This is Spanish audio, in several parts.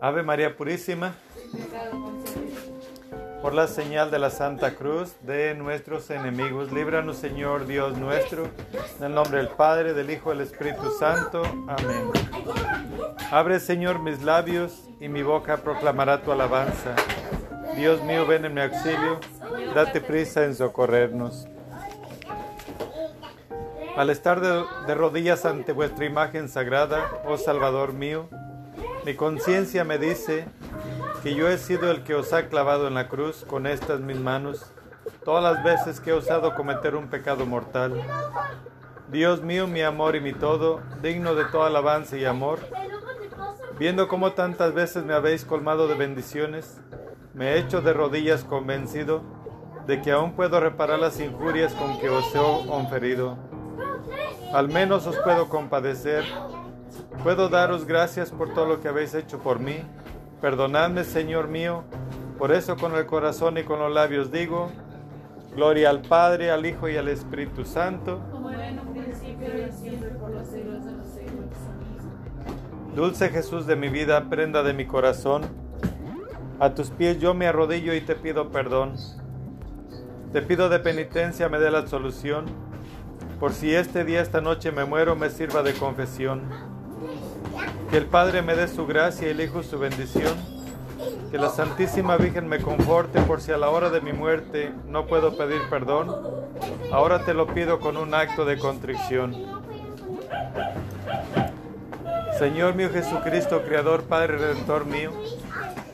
Ave María Purísima, por la señal de la Santa Cruz de nuestros enemigos, líbranos Señor Dios nuestro, en el nombre del Padre, del Hijo del Espíritu Santo. Amén. Abre Señor mis labios y mi boca proclamará tu alabanza. Dios mío, ven en mi auxilio, date prisa en socorrernos. Al estar de, de rodillas ante vuestra imagen sagrada, oh Salvador mío, mi conciencia me dice que yo he sido el que os ha clavado en la cruz con estas mis manos todas las veces que he osado cometer un pecado mortal. Dios mío, mi amor y mi todo, digno de toda alabanza y amor, viendo cómo tantas veces me habéis colmado de bendiciones, me he hecho de rodillas convencido de que aún puedo reparar las injurias con que os he oferido. Al menos os puedo compadecer. Puedo daros gracias por todo lo que habéis hecho por mí. Perdonadme, Señor mío. Por eso con el corazón y con los labios digo, Gloria al Padre, al Hijo y al Espíritu Santo. Como era en un principio y siempre por los siglos de los siglos. Dulce Jesús de mi vida, prenda de mi corazón. A tus pies yo me arrodillo y te pido perdón. Te pido de penitencia me dé la solución por si este día, esta noche me muero, me sirva de confesión. Que el Padre me dé su gracia y el Hijo su bendición. Que la Santísima Virgen me conforte por si a la hora de mi muerte no puedo pedir perdón. Ahora te lo pido con un acto de contrición. Señor mío Jesucristo, Creador, Padre Redentor mío,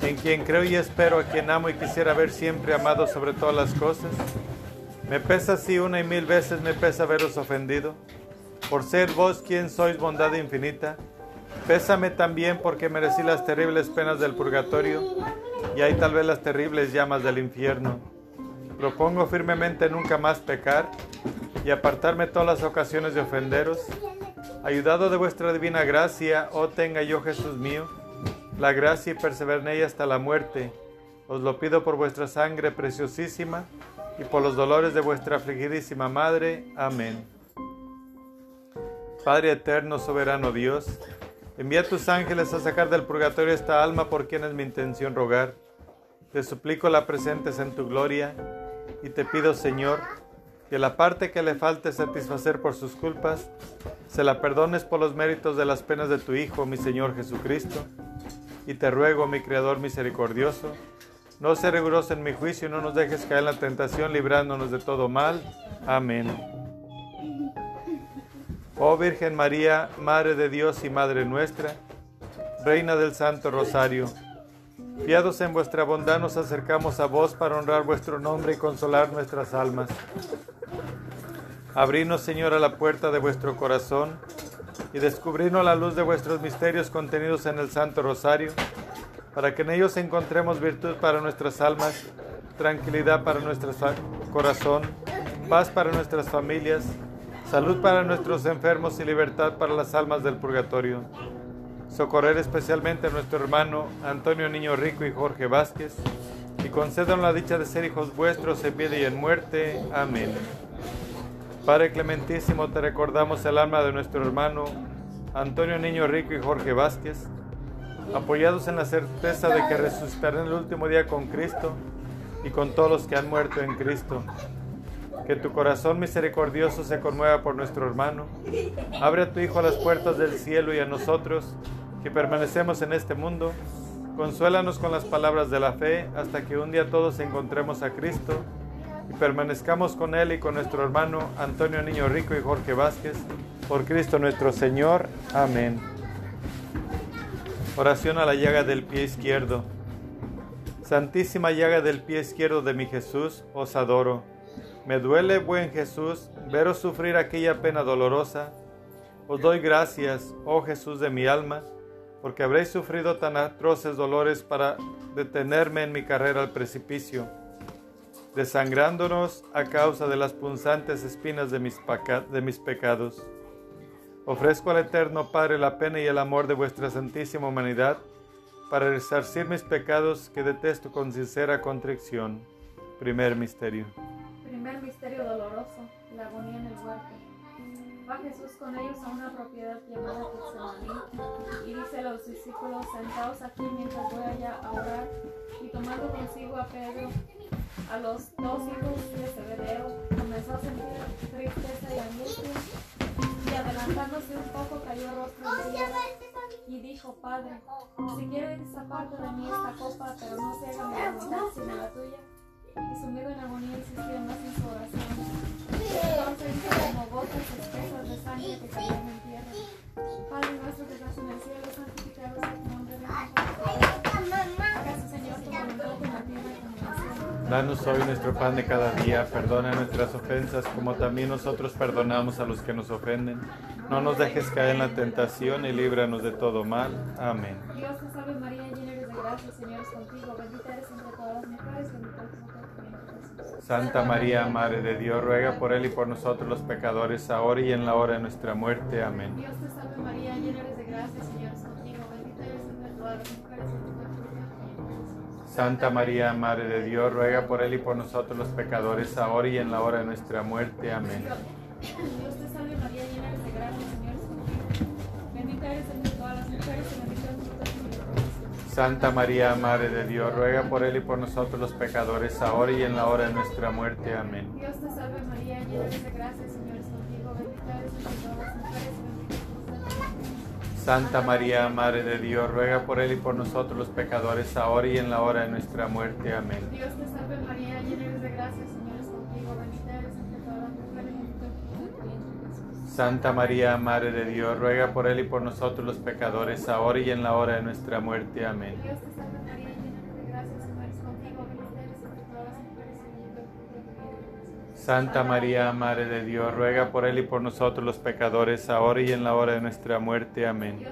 en quien creo y espero, a quien amo y quisiera ver siempre amado sobre todas las cosas. Me pesa así una y mil veces, me pesa haberos ofendido. Por ser vos quien sois bondad infinita, pésame también porque merecí las terribles penas del purgatorio y hay tal vez las terribles llamas del infierno. Propongo firmemente nunca más pecar y apartarme todas las ocasiones de ofenderos. Ayudado de vuestra divina gracia, oh tenga yo Jesús mío, la gracia y ella hasta la muerte. Os lo pido por vuestra sangre preciosísima y por los dolores de vuestra afligidísima Madre. Amén. Padre eterno, soberano Dios, envía tus ángeles a sacar del purgatorio esta alma por quien es mi intención rogar. Te suplico la presentes en tu gloria y te pido, Señor, que la parte que le falte satisfacer por sus culpas, se la perdones por los méritos de las penas de tu Hijo, mi Señor Jesucristo. Y te ruego, mi Creador misericordioso, no se riguroso en mi juicio y no nos dejes caer en la tentación, librándonos de todo mal. Amén. Oh Virgen María, Madre de Dios y Madre nuestra, Reina del Santo Rosario, fiados en vuestra bondad nos acercamos a vos para honrar vuestro nombre y consolar nuestras almas. Abrinos, Señor, a la puerta de vuestro corazón y descubrirnos la luz de vuestros misterios contenidos en el Santo Rosario para que en ellos encontremos virtud para nuestras almas, tranquilidad para nuestro corazón, paz para nuestras familias, salud para nuestros enfermos y libertad para las almas del purgatorio. Socorrer especialmente a nuestro hermano Antonio Niño Rico y Jorge Vázquez, y concedan la dicha de ser hijos vuestros en vida y en muerte. Amén. Padre clementísimo, te recordamos el alma de nuestro hermano Antonio Niño Rico y Jorge Vázquez, apoyados en la certeza de que resucitarán el último día con Cristo y con todos los que han muerto en Cristo. Que tu corazón misericordioso se conmueva por nuestro hermano. Abre a tu Hijo las puertas del cielo y a nosotros, que permanecemos en este mundo. Consuélanos con las palabras de la fe hasta que un día todos encontremos a Cristo y permanezcamos con Él y con nuestro hermano Antonio Niño Rico y Jorge Vázquez. Por Cristo nuestro Señor. Amén. Oración a la llaga del pie izquierdo. Santísima llaga del pie izquierdo de mi Jesús, os adoro. Me duele, buen Jesús, veros sufrir aquella pena dolorosa. Os doy gracias, oh Jesús de mi alma, porque habréis sufrido tan atroces dolores para detenerme en mi carrera al precipicio, desangrándonos a causa de las punzantes espinas de mis, pecados. Ofrezco al Eterno Padre la pena y el amor de vuestra santísima humanidad para resarcir mis pecados que detesto con sincera contrición. Primer misterio. Primer misterio doloroso, la agonía en el huerto. Va Jesús con ellos a una propiedad llamada Getsemaní y dice a los discípulos, sentaos aquí mientras voy allá a orar. Y tomando consigo a Pedro, a los dos hijos de Zebedeo, comenzó a sentir tristeza y angustia. Y adelantándose un poco cayó rostro en tierra y dijo, Padre, si quieres aparte de mí esta copa, pero no se haga mi voluntad sino la tuya. Y sumido en agonía insistía más en su oración. Entonces como gotas espesas de sangre que caían en tierra. Padre nuestro que estás en el cielo, santificado sea tu nombre. Señor tu voluntad en la tierra como en el cielo. Danos hoy nuestro pan de cada día, perdona nuestras ofensas como también nosotros perdonamos a los que nos ofenden. No nos dejes caer en la tentación y líbranos de todo mal. Amén. Dios te salve María, llena eres de gracia, el Señor es contigo, bendita eres entre todas las mujeres, bendito es el fruto de tu vientre Jesús. Santa María, Madre de Dios, ruega por él y por nosotros los pecadores, ahora y en la hora de nuestra muerte. Amén. Dios te salve María, llena eres de gracia, Señor es contigo, bendita eres entre todas las mujeres, Jesús. Santa María, Madre de Dios, ruega por él y por nosotros los pecadores, ahora y en la hora de nuestra muerte. Amén. Dios te salve María, llena eres de gracia, Señor es contigo, bendita eres entre todas las mujeres, Santa María, Madre de Dios, ruega por él y por nosotros los pecadores, ahora y en la hora de nuestra muerte. Amén. Dios te salve María, llena de gracia, Señor es contigo, bendita eres entre todas las mujeres, bendito. Santa María, Madre de Dios, ruega por él y por nosotros los pecadores, ahora y en la hora de nuestra muerte. Amén. Dios te salve María, llena de Santa María, Madre de Dios, ruega por él y por nosotros los pecadores, ahora y en la hora de nuestra muerte. Amén. Dios te salve María. Santa María, Madre de Dios, ruega por él y por nosotros los pecadores, ahora y en la hora de nuestra muerte. Amén.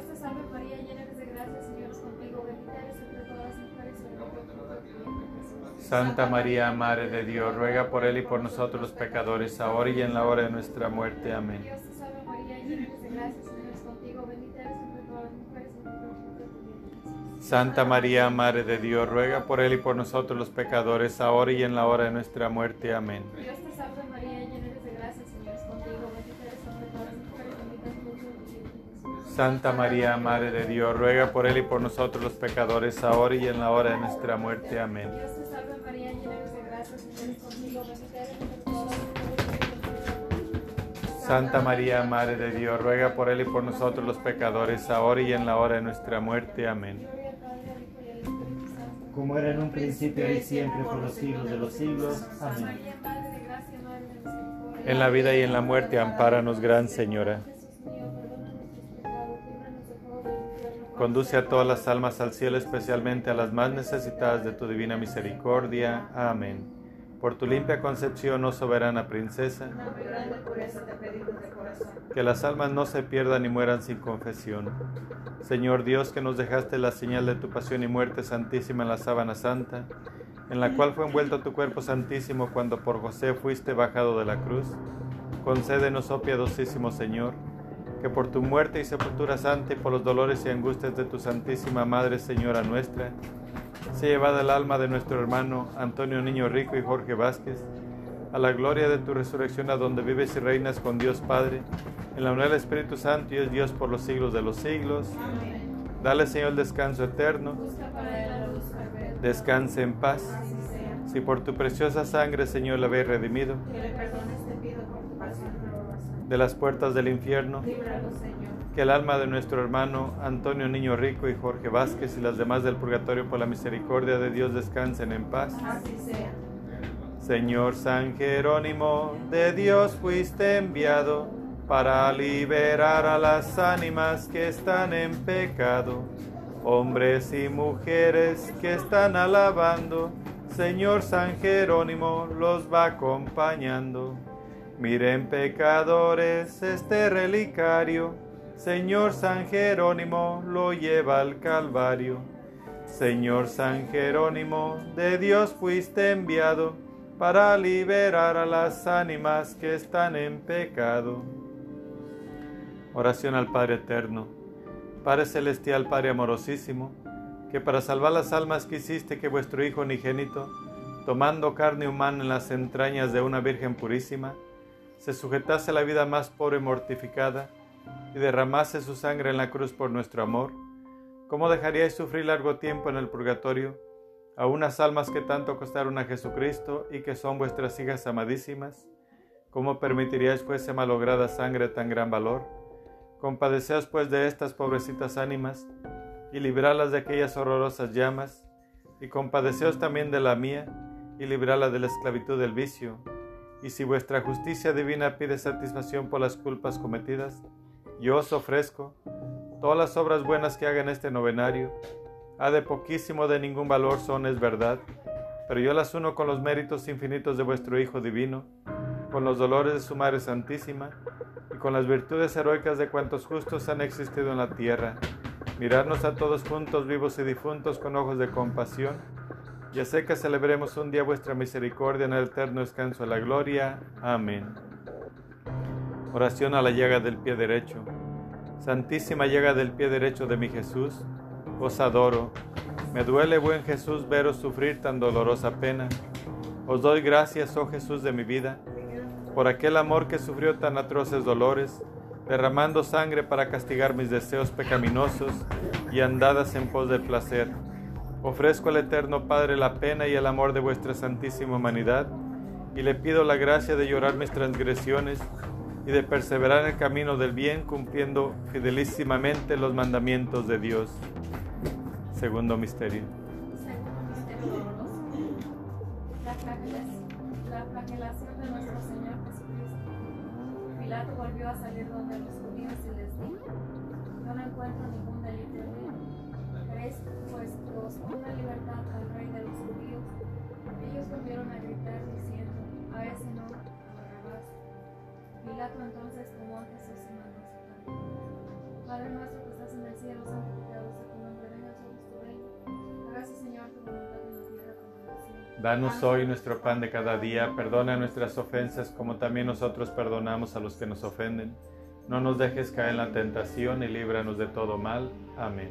Santa María, Madre de Dios, ruega por él y por nosotros los pecadores, ahora y en la hora de nuestra muerte. Amén. Dios te salve María, llena eres de gracia, el Señor es contigo, bendita eres entre todas las mujeres, y bendito es el fruto de tu vientre Jesús. Santa María, Madre de Dios, ruega por él y por nosotros los pecadores, ahora y en la hora de nuestra muerte. Amén. Dios te salve María, Santa María, Madre de Dios, ruega por él y por nosotros los pecadores, ahora y en la hora de nuestra muerte. Amén. Santa María, Madre de Dios, ruega por él y por nosotros los pecadores, ahora y en la hora de nuestra muerte. Amén. Como era en un principio y siempre por los siglos de los siglos. Amén. María, Madre de gracia, Madre de misericordia. En la vida y en la muerte, ampáranos, Gran Señora. Conduce a todas las almas al cielo, especialmente a las más necesitadas de tu divina misericordia. Amén. Por tu limpia concepción, oh soberana princesa, que las almas no se pierdan ni mueran sin confesión. Señor Dios, que nos dejaste la señal de tu pasión y muerte santísima en la sábana santa, en la cual fue envuelto tu cuerpo santísimo cuando por José fuiste bajado de la cruz, concédenos, oh piadosísimo Señor, que por tu muerte y sepultura santa y por los dolores y angustias de tu Santísima Madre, Señora nuestra, sea llevada el alma de nuestro hermano Antonio Niño Rico y Jorge Vázquez a la gloria de tu resurrección, a donde vives y reinas con Dios Padre, en la unidad del Espíritu Santo y es Dios por los siglos de los siglos. Dale, Señor, el descanso eterno. La. Descanse en paz. Si por tu preciosa sangre, Señor, le habéis redimido Que le perdones, te pido por tu pasión dolorosa. De las puertas del infierno, Líbranos, Señor. que el alma de nuestro hermano Antonio Niño Rico y Jorge Vázquez y las demás del purgatorio por la misericordia de Dios descansen en paz. Así sea. Señor San Jerónimo, de Dios fuiste enviado para liberar a las ánimas que están en pecado, hombres y mujeres que están alabando. Señor San Jerónimo los va acompañando. Miren pecadores este relicario, Señor San Jerónimo lo lleva al Calvario. Señor San Jerónimo, de Dios fuiste enviado para liberar a las ánimas que están en pecado. Oración al Padre Eterno. Padre Celestial, Padre amorosísimo, que para salvar las almas quisiste que vuestro Hijo unigénito, tomando carne humana en las entrañas de una Virgen purísima, se sujetase a la vida más pobre y mortificada, y derramase su sangre en la cruz por nuestro amor, ¿cómo dejaríais sufrir largo tiempo en el purgatorio a unas almas que tanto costaron a Jesucristo y que son vuestras hijas amadísimas? ¿Cómo permitiríais fuese malograda sangre tan gran valor? Compadeceos pues de estas pobrecitas ánimas y librarlas de aquellas horrorosas llamas, y compadeceos también de la mía y librarla de la esclavitud del vicio. Y si vuestra justicia divina pide satisfacción por las culpas cometidas, yo os ofrezco todas las obras buenas que haga en este novenario. Ha de poquísimo de ningún valor son, es verdad, pero yo las uno con los méritos infinitos de vuestro Hijo Divino, con los dolores de su Madre Santísima y con las virtudes heroicas de cuantos justos han existido en la tierra. Mirarnos a todos juntos, vivos y difuntos, con ojos de compasión, y hacer que celebremos un día vuestra misericordia en el eterno descanso de la gloria. Amén. Oración a la llaga del pie derecho. Santísima llaga del pie derecho de mi Jesús, os adoro. Me duele, buen Jesús, veros sufrir tan dolorosa pena. Os doy gracias, oh Jesús de mi vida, por aquel amor que sufrió tan atroces dolores, derramando sangre para castigar mis deseos pecaminosos y andadas en pos del placer. Ofrezco al Eterno Padre la pena y el amor de vuestra santísima humanidad, y le pido la gracia de llorar mis transgresiones y de perseverar en el camino del bien cumpliendo fidelísimamente los mandamientos de Dios. Segundo misterio. La flagelación, la flagelación de nuestro Señor Jesucristo. Pilato volvió a salir donde los judíos y les dijo, no encuentro ningún. ¿Queréis pues que os ponga en libertad al rey de los judíos? Ellos volvieron a gritar diciendo, a ese no, a Barrabás. Pilato entonces tomó a Jesús y mandó a sacar. Padre nuestro que estás en el cielo, santificado sea tu nombre, venga a nosotros tu reino. Hágase Señor tu voluntad en la tierra como en el cielo. Danos hoy nuestro pan de cada día, perdona nuestras ofensas como también nosotros perdonamos a los que nos ofenden. No nos dejes caer en la tentación y líbranos de todo mal. Amén.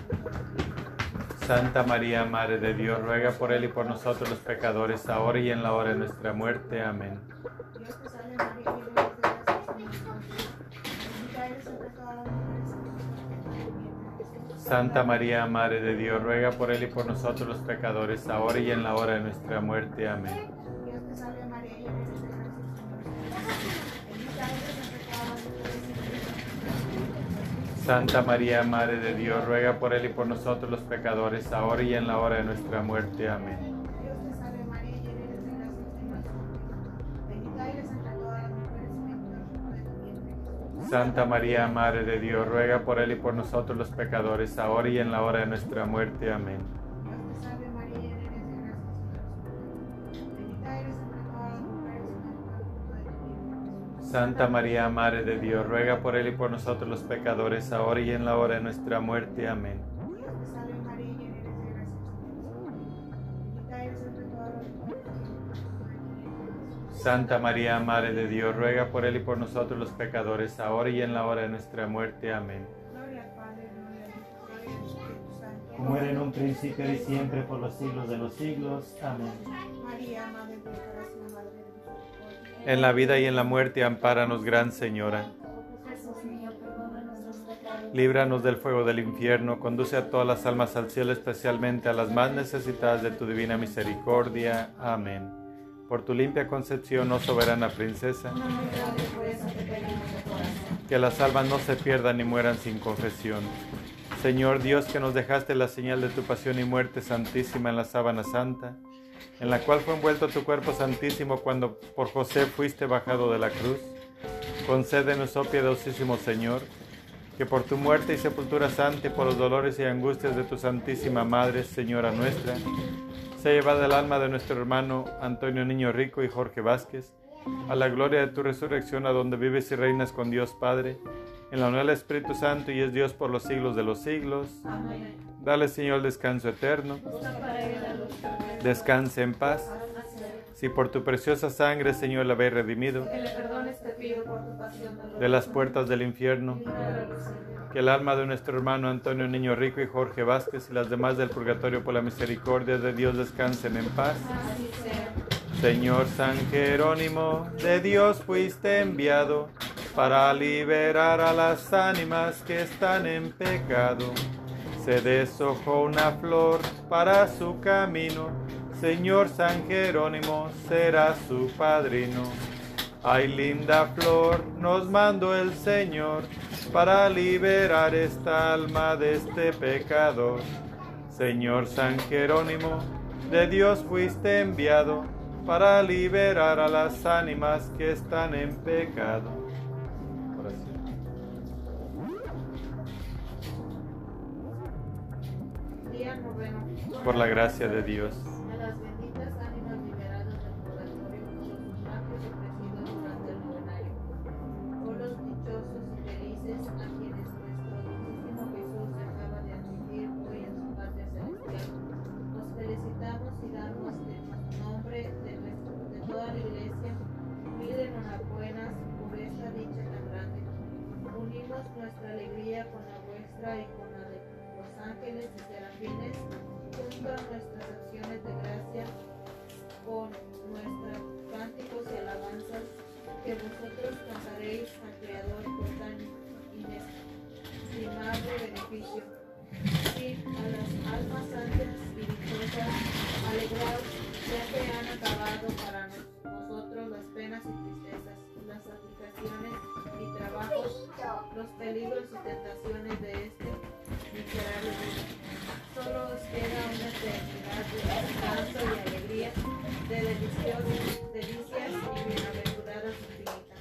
Santa María, Madre de Dios, ruega por él y por nosotros los pecadores, ahora y en la hora de nuestra muerte. Amén. Santa María, Madre de Dios, ruega por él y por nosotros los pecadores, ahora y en la hora de nuestra muerte. Amén. Santa María, Madre de Dios, ruega por él y por nosotros los pecadores, ahora y en la hora de nuestra muerte. Amén. Santa María, Madre de Dios, ruega por él y por nosotros los pecadores, ahora y en la hora de nuestra muerte. Amén. Santa María, Madre de Dios, ruega por él y por nosotros los pecadores, ahora y en la hora de nuestra muerte. Amén. Dios. Santa María, Madre de Dios, ruega por él y por nosotros los pecadores, ahora y en la hora de nuestra muerte. Amén. Gloria al Padre, gloria al Hijo, gloria al Espíritu Santo. Como era en un principio y siempre por los siglos de los siglos. Amén. María, Madre de gracia, Madre de misericordia. En la vida y en la muerte, ampáranos, Gran Señora. Líbranos del fuego del infierno, conduce a todas las almas al cielo, especialmente a las más necesitadas de tu divina misericordia. Amén. Por tu limpia concepción, oh soberana princesa, que las almas no se pierdan ni mueran sin confesión. Señor Dios, que nos dejaste la señal de tu pasión y muerte santísima en la sábana santa, en la cual fue envuelto tu cuerpo santísimo cuando por José fuiste bajado de la cruz, concédenos, oh piadosísimo Señor, que por tu muerte y sepultura santa y por los dolores y angustias de tu Santísima Madre, Señora nuestra, se llevada el alma de nuestro hermano Antonio Niño Rico y Jorge Vázquez, a la gloria de tu resurrección, a donde vives y reinas con Dios Padre, en la unidad del Espíritu Santo y es Dios por los siglos de los siglos. Amén. Dale, Señor, descanso eterno. Descanse en paz. Si por tu preciosa sangre, Señor, la habéis redimido de las puertas del infierno, que el alma de nuestro hermano Antonio Niño Rico y Jorge Vázquez y las demás del purgatorio por la misericordia de Dios descansen en paz. Señor San Jerónimo, de Dios fuiste enviado para liberar a las ánimas que están en pecado. Se deshojó una flor para su camino. Señor San Jerónimo será su padrino. Ay, linda flor, nos mandó el Señor para liberar esta alma de este pecador. Señor San Jerónimo, de Dios fuiste enviado para liberar a las ánimas que están en pecado. Esta dicha tan grande. Unimos nuestra alegría con la vuestra y con la de los ángeles y serafines a nuestras acciones de gracia con nuestros cánticos y alabanzas que vosotros cantaréis al Creador por tan inestimable beneficio. Sí, a las almas santas y dichosas, alegraos, ya que han acabado para nos- nosotros las penas y tristezas, las aflicciones y trabajos, los peligros y tentaciones de este miserable mundo. Solo os queda una eternidad de descanso y alegría, de deliciosas delicias y bienaventuradas infinitas.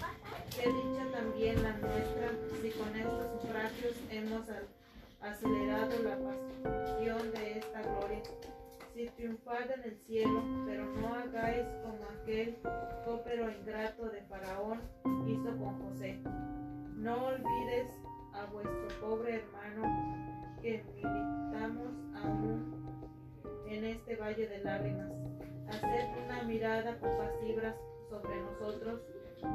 Qué dicha también la nuestra, si con estos sufragios hemos acelerado la pasión de esta gloria. Si triunfad en el cielo, pero no hagáis como aquel cópero ingrato de Faraón hizo con José. No olvides a vuestro pobre hermano que militamos aún en este valle de lágrimas. Haced una mirada compasiva sobre nosotros,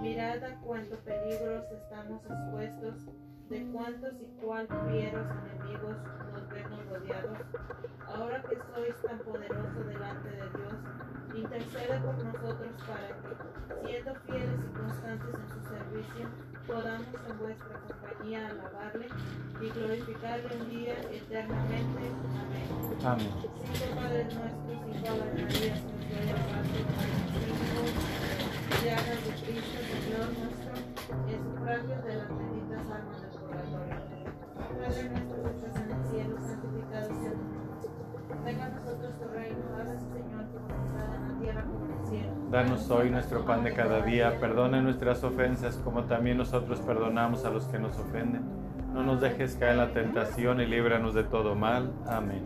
mirad a cuántos peligros estamos expuestos, de cuántos y cuán fieros enemigos nos vemos rodeados. Ahora que sois tan poderoso delante de Dios, intercede por nosotros para que, siendo fieles y constantes en su servicio, podamos en vuestra compañía alabarle y glorificarle un día eternamente. Amén. Amén. Cinco Padres nuestros, cinco Ave Marías, nuestro Dios Padre, cinco llagas de Cristo, Señor nuestro, en sufragio de las benditas almas del purgatorio. Padre nuestro que estás en el cielo, santificado sea tu nombre. Venga a nosotros tu reino, hágase Danos hoy nuestro pan de cada día, perdona nuestras ofensas como también nosotros perdonamos a los que nos ofenden. No nos dejes caer en la tentación y líbranos de todo mal. Amén.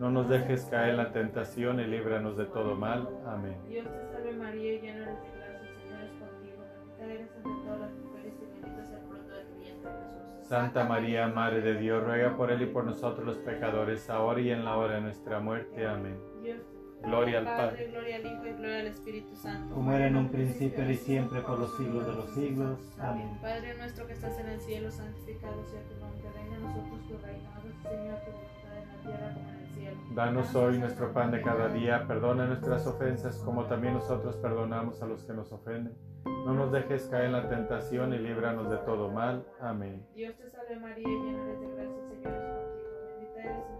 No nos dejes caer en la tentación y líbranos de todo mal. Amén. Dios te salve María, llena eres de gracia, el Señor es contigo. Bendita eres entre todas las mujeres y bendito es el fruto de tu vientre, Jesús. Santa María, Madre de Dios, ruega por él y por nosotros los pecadores, ahora y en la hora de nuestra muerte. Amén. Dios Gloria al Padre, Padre. gloria al Hijo y gloria al Espíritu Santo. como era en un principio y siempre por los siglos de los siglos. Amén. Padre nuestro que estás en el cielo, santificado sea tu nombre. Venga a nosotros tu reino. Hágase, Señor, tu voluntad en la tierra como en el cielo. Danos hoy nuestro pan de cada día, perdona nuestras ofensas como también nosotros perdonamos a los que nos ofenden. No nos dejes caer en la tentación y líbranos de todo mal. Amén. Dios te salve María, llena de gracia, Señor es contigo. Bendita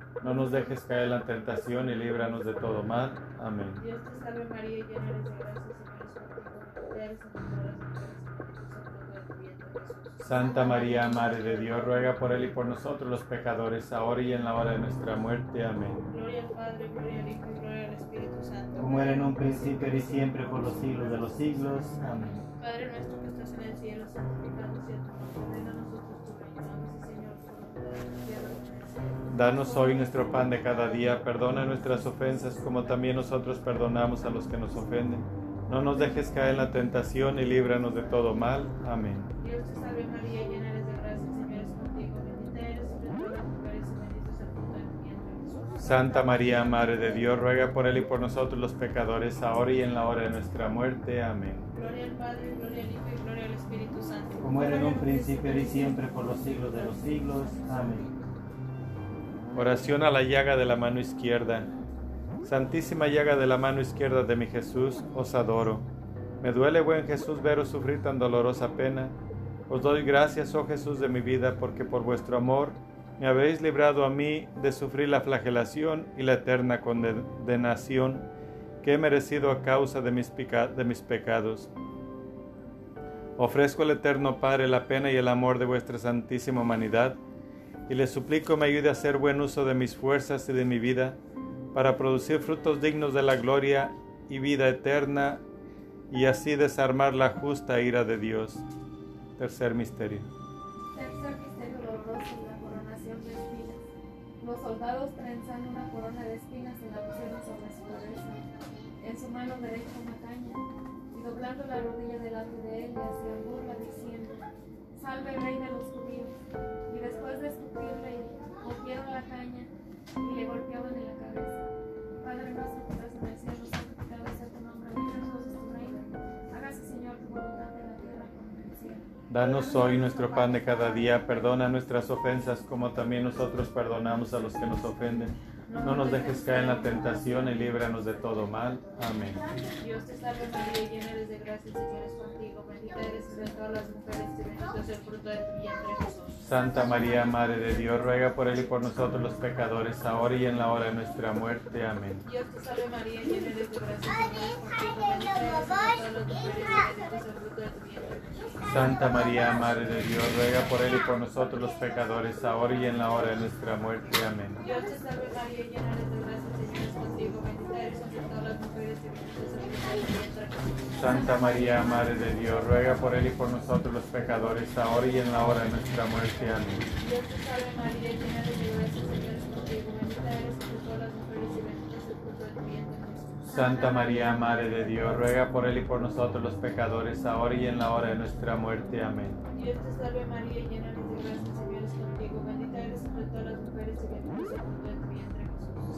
No nos dejes caer en la tentación y líbranos de todo mal. Amén. Dios te salve María, llena eres de gracia, Señor es contigo. Bendita eres entre todas las mujeres y bendito es el fruto de tu vientre, Jesús. Santa María, Madre de Dios, ruega por él y por nosotros los pecadores, ahora y en la hora de nuestra muerte. Amén. Gloria al Padre, gloria al Hijo y gloria al Espíritu Santo. como era en un principio y siempre por los siglos de los siglos. Amén. Padre nuestro que estás en el cielo, santificado sea tu nombre. Venga a nosotros tu reino. Señor, en la Danos hoy nuestro pan de cada día, perdona nuestras ofensas como también nosotros perdonamos a los que nos ofenden. No nos dejes caer en la tentación y líbranos de todo mal. Amén. Dios te salve María, llena eres de gracia, el Señor es contigo. Bendita eres entre todas las mujeres y bendito es el fruto de tu vientre, Jesús. Santa María, Madre de Dios, ruega por él y por nosotros los pecadores, ahora y en la hora de nuestra muerte. Amén. Gloria al Padre, gloria al Hijo y gloria al Espíritu Santo. como era en un principio y siempre por los siglos de los siglos. Amén. Oración a la llaga de la mano izquierda. Santísima llaga de la mano izquierda de mi Jesús, os adoro. Me duele, buen Jesús, veros sufrir tan dolorosa pena. Os doy gracias, oh Jesús de mi vida, porque por vuestro amor me habéis librado a mí de sufrir la flagelación y la eterna condenación que he merecido a causa de mis, de mis pecados. Ofrezco al Eterno Padre la pena y el amor de vuestra santísima humanidad y le suplico me ayude a hacer buen uso de mis fuerzas y de mi vida para producir frutos dignos de la gloria y vida eterna y así desarmar la justa ira de Dios. Tercer misterio. Tercer misterio doloroso, la coronación de espinas. Los soldados trenzando una corona de espinas se la pusieron sobre su cabeza. En su mano derecha una caña, y doblando la rodilla delante de él le hacían burla diciendo, Salve rey de los judíos. Escupirle, cogieron la caña y le golpeaban en la cabeza. Padre nuestro que estás en el cielo, santificado sea tu nombre, a nosotros tu reino. Hágase Señor tu voluntad en la tierra como en el cielo. Danos hoy nuestro pan de cada día, perdona nuestras ofensas como también nosotros perdonamos a los que nos ofenden. No nos dejes caer en la tentación y líbranos de todo mal. Amén. Dios te salve María, llena eres de gracia, el Señor es contigo. Bendita eres entre todas las mujeres y bendito es el fruto de tu vientre, Jesús. Santa María, Madre de Dios, ruega por él y por nosotros los pecadores, ahora y en la hora de nuestra muerte. Amén. Dios te salve María, llena eres de gracia. Santa María, Madre de Dios, ruega por él y por nosotros los pecadores, ahora y en la hora de nuestra muerte. Amén. Dios te salve María, llena eres de gracia, Santa María, Madre de Dios, ruega por él y por nosotros los pecadores, ahora y en la hora de nuestra muerte. Amén. Santa María, Madre de Dios, ruega por él y por nosotros los pecadores, ahora y en la hora de nuestra muerte. Amén. Dios te salve María, llena de gracia,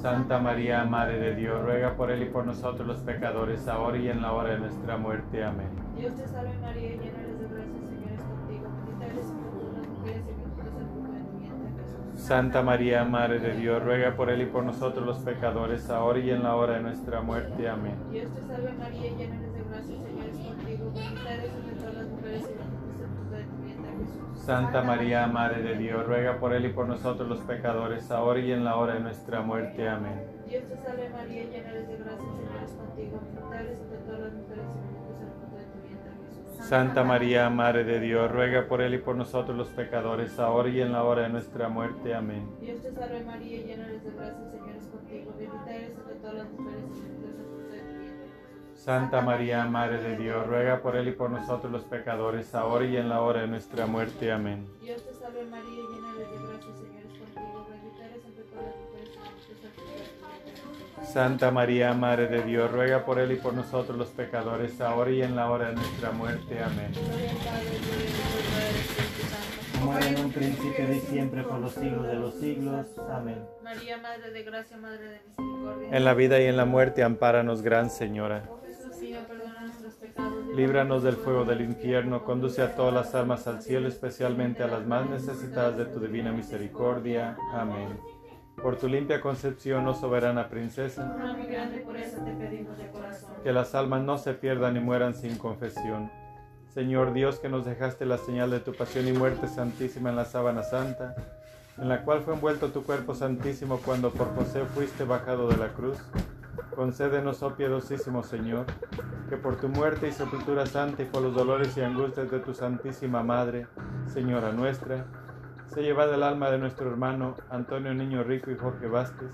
Santa María, Madre de Dios, ruega por él y por nosotros los pecadores, ahora y en la hora de nuestra muerte. Amén. Dios te salve María, llena eres de gracia, Señor es contigo. Bendita eres entre todas las mujeres y bendito es el fruto de tu vientre, Jesús. Santa María, Madre de Dios, ruega por él y por nosotros los pecadores, ahora y en la hora de nuestra muerte. Amén. Dios te salve María, llena eres de gracia, el Señor es contigo. Bendita eres Santa María, Madre de Dios, ruega por él y por nosotros los pecadores, ahora y en la hora de nuestra muerte. Amén. Dios te salve María, llena eres de gracia, Señor es contigo. Eres entre todas las mujeres y bendito es el fruto de tu vientre, Jesús. Santa María, Madre de Dios, ruega por él y por nosotros los pecadores, ahora y en la hora de nuestra muerte. Amén. Dios te salve María, llena eres de gracia, Señor es contigo. Bendita eres entre todas las mujeres y bendito Santa María, Madre de Dios, ruega por él y por nosotros los pecadores, ahora y en la hora de nuestra muerte. Amén. Dios te salve María, llena de gracia, Señor es contigo, bendita eres entre todas las mujeres y. Santa María, Madre de Dios, ruega por él y por nosotros los pecadores, ahora y en la hora de nuestra muerte. Amén. Como era en un principio y siempre por los siglos de los siglos. Amén. María, Madre de gracia, Madre de misericordia. En la vida y en la muerte, ampáranos, Gran Señora. Líbranos del fuego del infierno, conduce a todas las almas al cielo, especialmente a las más necesitadas de tu divina misericordia. Amén. Por tu limpia concepción, oh soberana princesa, que las almas no se pierdan ni mueran sin confesión. Señor Dios, que nos dejaste la señal de tu pasión y muerte santísima en la sábana santa, en la cual fue envuelto tu cuerpo santísimo cuando por José fuiste bajado de la cruz, concédenos, oh piadosísimo Señor, que por tu muerte y sepultura santa y por los dolores y angustias de tu santísima Madre, Señora nuestra, se llevada el alma de nuestro hermano Antonio Niño Rico y Jorge Vázquez,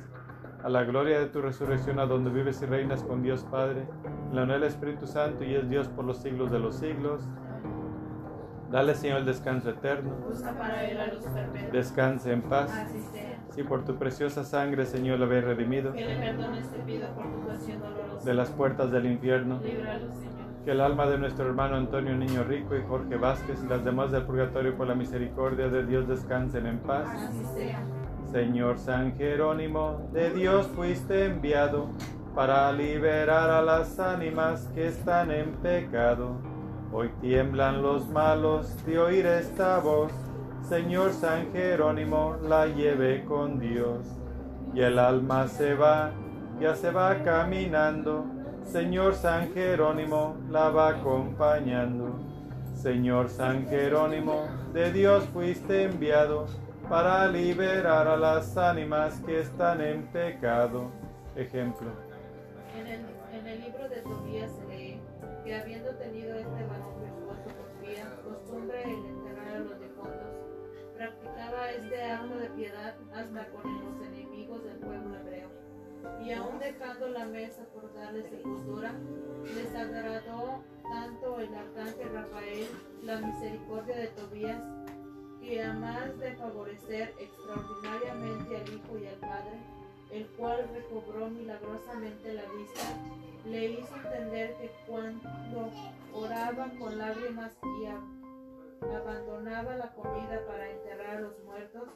a la gloria de tu resurrección, a donde vives y reinas con Dios Padre, en la unidad del Espíritu Santo y es Dios por los siglos de los siglos. Dale, Señor, el descanso eterno. Descanse en paz. Si por tu preciosa sangre, Señor, lo habéis redimido Que le perdones te pido por tu pasión dolorosa. de las puertas del infierno, Líbralos, Señor. que el alma de nuestro hermano Antonio Niño Rico y Jorge Vázquez y las demás del purgatorio por la misericordia de Dios descansen en paz. Así sea. Señor San Jerónimo, de Dios fuiste enviado para liberar a las ánimas que están en pecado. Hoy tiemblan los malos de oír esta voz. Señor San Jerónimo, la lleve con Dios. Y el alma se va, ya se va caminando. Señor San Jerónimo, la va acompañando. Señor San Jerónimo, de Dios fuiste enviado para liberar a las ánimas que están en pecado. Ejemplo. En el, en libro de Tobías se lee que habiendo tenido este varón virtuoso por costumbre el este acto de piedad hasta con los enemigos del pueblo hebreo. Y aun dejando la mesa por darle sepultura, les agradó tanto el arcángel Rafael la misericordia de Tobías, que a más de favorecer extraordinariamente al Hijo y al Padre, el cual recobró milagrosamente la vista, le hizo entender que cuando oraba con lágrimas y abandonaba la comida para enterrar a los muertos,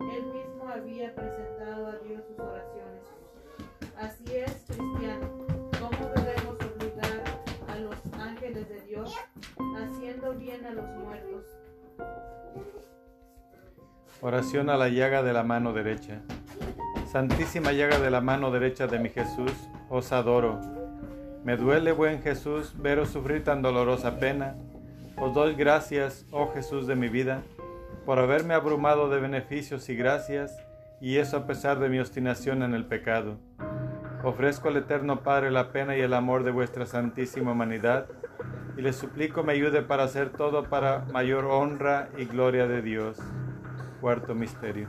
él mismo había presentado a Dios sus oraciones. Así es, cristiano, ¿cómo debemos obligar a los ángeles de Dios haciendo bien a los muertos? Oración a la llaga de la mano derecha. Santísima llaga de la mano derecha de mi Jesús, os adoro. Me duele, buen Jesús, veros sufrir tan dolorosa pena. Os doy gracias, oh Jesús de mi vida, por haberme abrumado de beneficios y gracias, y eso a pesar de mi obstinación en el pecado. Ofrezco al Eterno Padre la pena y el amor de vuestra santísima humanidad, y le suplico me ayude para hacer todo para mayor honra y gloria de Dios. Cuarto misterio.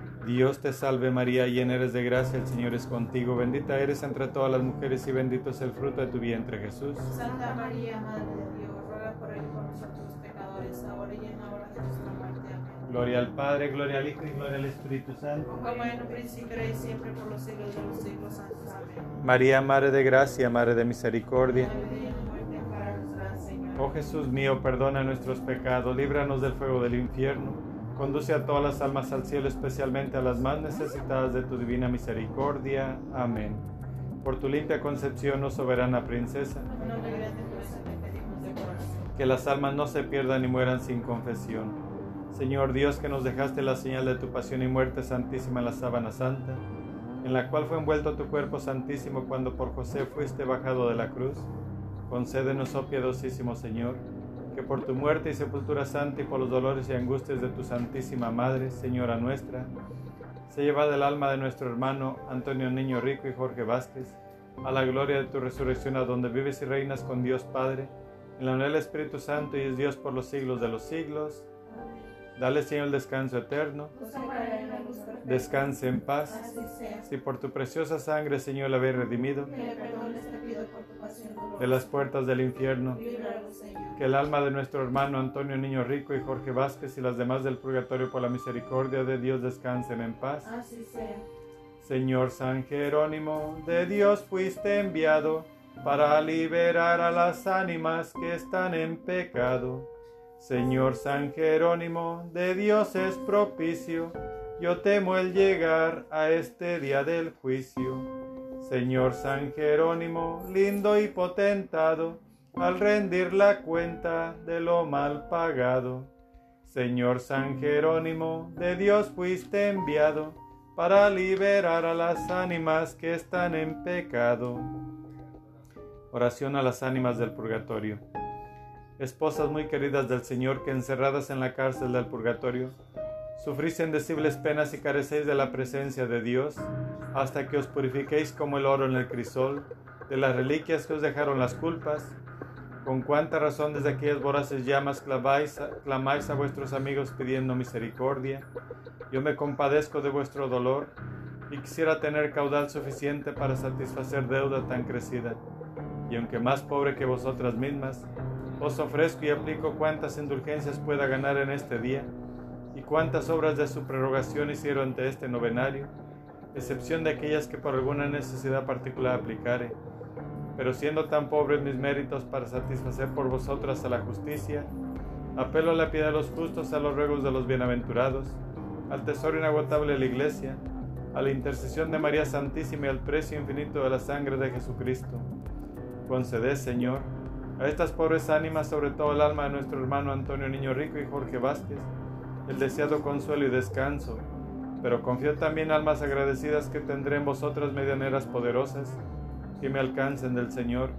Dios te salve María, llena eres de gracia, el Señor es contigo, bendita eres entre todas las mujeres y bendito es el fruto de tu vientre Jesús. Santa María, Madre de Dios, ruega por él y por nosotros pecadores, ahora y en la hora de nuestra muerte. Amén. Gloria al Padre, gloria al Hijo y gloria al Espíritu Santo. Como en un principio y siempre por los siglos de los siglos. Santos. Amén. María, Madre de gracia, Madre de misericordia. Oh Jesús mío, perdona nuestros pecados, líbranos del fuego del infierno, conduce a todas las almas al cielo, especialmente a las más necesitadas de tu divina misericordia. Amén. Por tu limpia concepción, oh soberana princesa, que las almas no se pierdan ni mueran sin confesión. Señor Dios, que nos dejaste la señal de tu pasión y muerte santísima en la sábana santa, en la cual fue envuelto tu cuerpo santísimo cuando por José fuiste bajado de la cruz, concédenos, oh piadosísimo Señor, que por tu muerte y sepultura santa y por los dolores y angustias de tu Santísima Madre, Señora nuestra, se llevada el alma de nuestro hermano Antonio Niño Rico y Jorge Vázquez, a la gloria de tu resurrección, a donde vives y reinas con Dios Padre, en la unidad del Espíritu Santo y es Dios por los siglos de los siglos. Dale, Señor, el descanso eterno. Descanse en paz. Si por tu preciosa sangre, Señor, la habéis redimido de las puertas del infierno, que el alma de nuestro hermano Antonio Niño Rico y Jorge Vázquez y las demás del purgatorio por la misericordia de Dios descansen en paz. Señor San Jerónimo, de Dios fuiste enviado para liberar a las ánimas que están en pecado. Señor San Jerónimo, de Dios es propicio, yo temo el llegar a este día del juicio. Señor San Jerónimo, lindo y potentado, al rendir la cuenta de lo mal pagado. Señor San Jerónimo, de Dios fuiste enviado para liberar a las ánimas que están en pecado. Oración a las ánimas del purgatorio. Esposas muy queridas del Señor que encerradas en la cárcel del purgatorio, sufrís indecibles penas y carecéis de la presencia de Dios, hasta que os purifiquéis como el oro en el crisol, de las reliquias que os dejaron las culpas, con cuánta razón desde aquellas voraces llamas clamáis a, clamáis a vuestros amigos pidiendo misericordia. Yo me compadezco de vuestro dolor y quisiera tener caudal suficiente para satisfacer deuda tan crecida. Y aunque más pobre que vosotras mismas, os ofrezco y aplico cuantas indulgencias pueda ganar en este día y cuantas obras de su prerrogación hicieron ante este novenario, excepción de aquellas que por alguna necesidad particular aplicare. Pero siendo tan pobres mis méritos para satisfacer por vosotras a la justicia, apelo a la piedad de los justos, a los ruegos de los bienaventurados, al tesoro inagotable de la Iglesia, a la intercesión de María Santísima y al precio infinito de la sangre de Jesucristo. Conceded, Señor, a estas pobres ánimas, sobre todo el alma de nuestro hermano Antonio Niño Rico y Jorge Vázquez, el deseado consuelo y descanso, pero confío también almas agradecidas que tendré en vosotras medianeras poderosas, que me alcancen del Señor,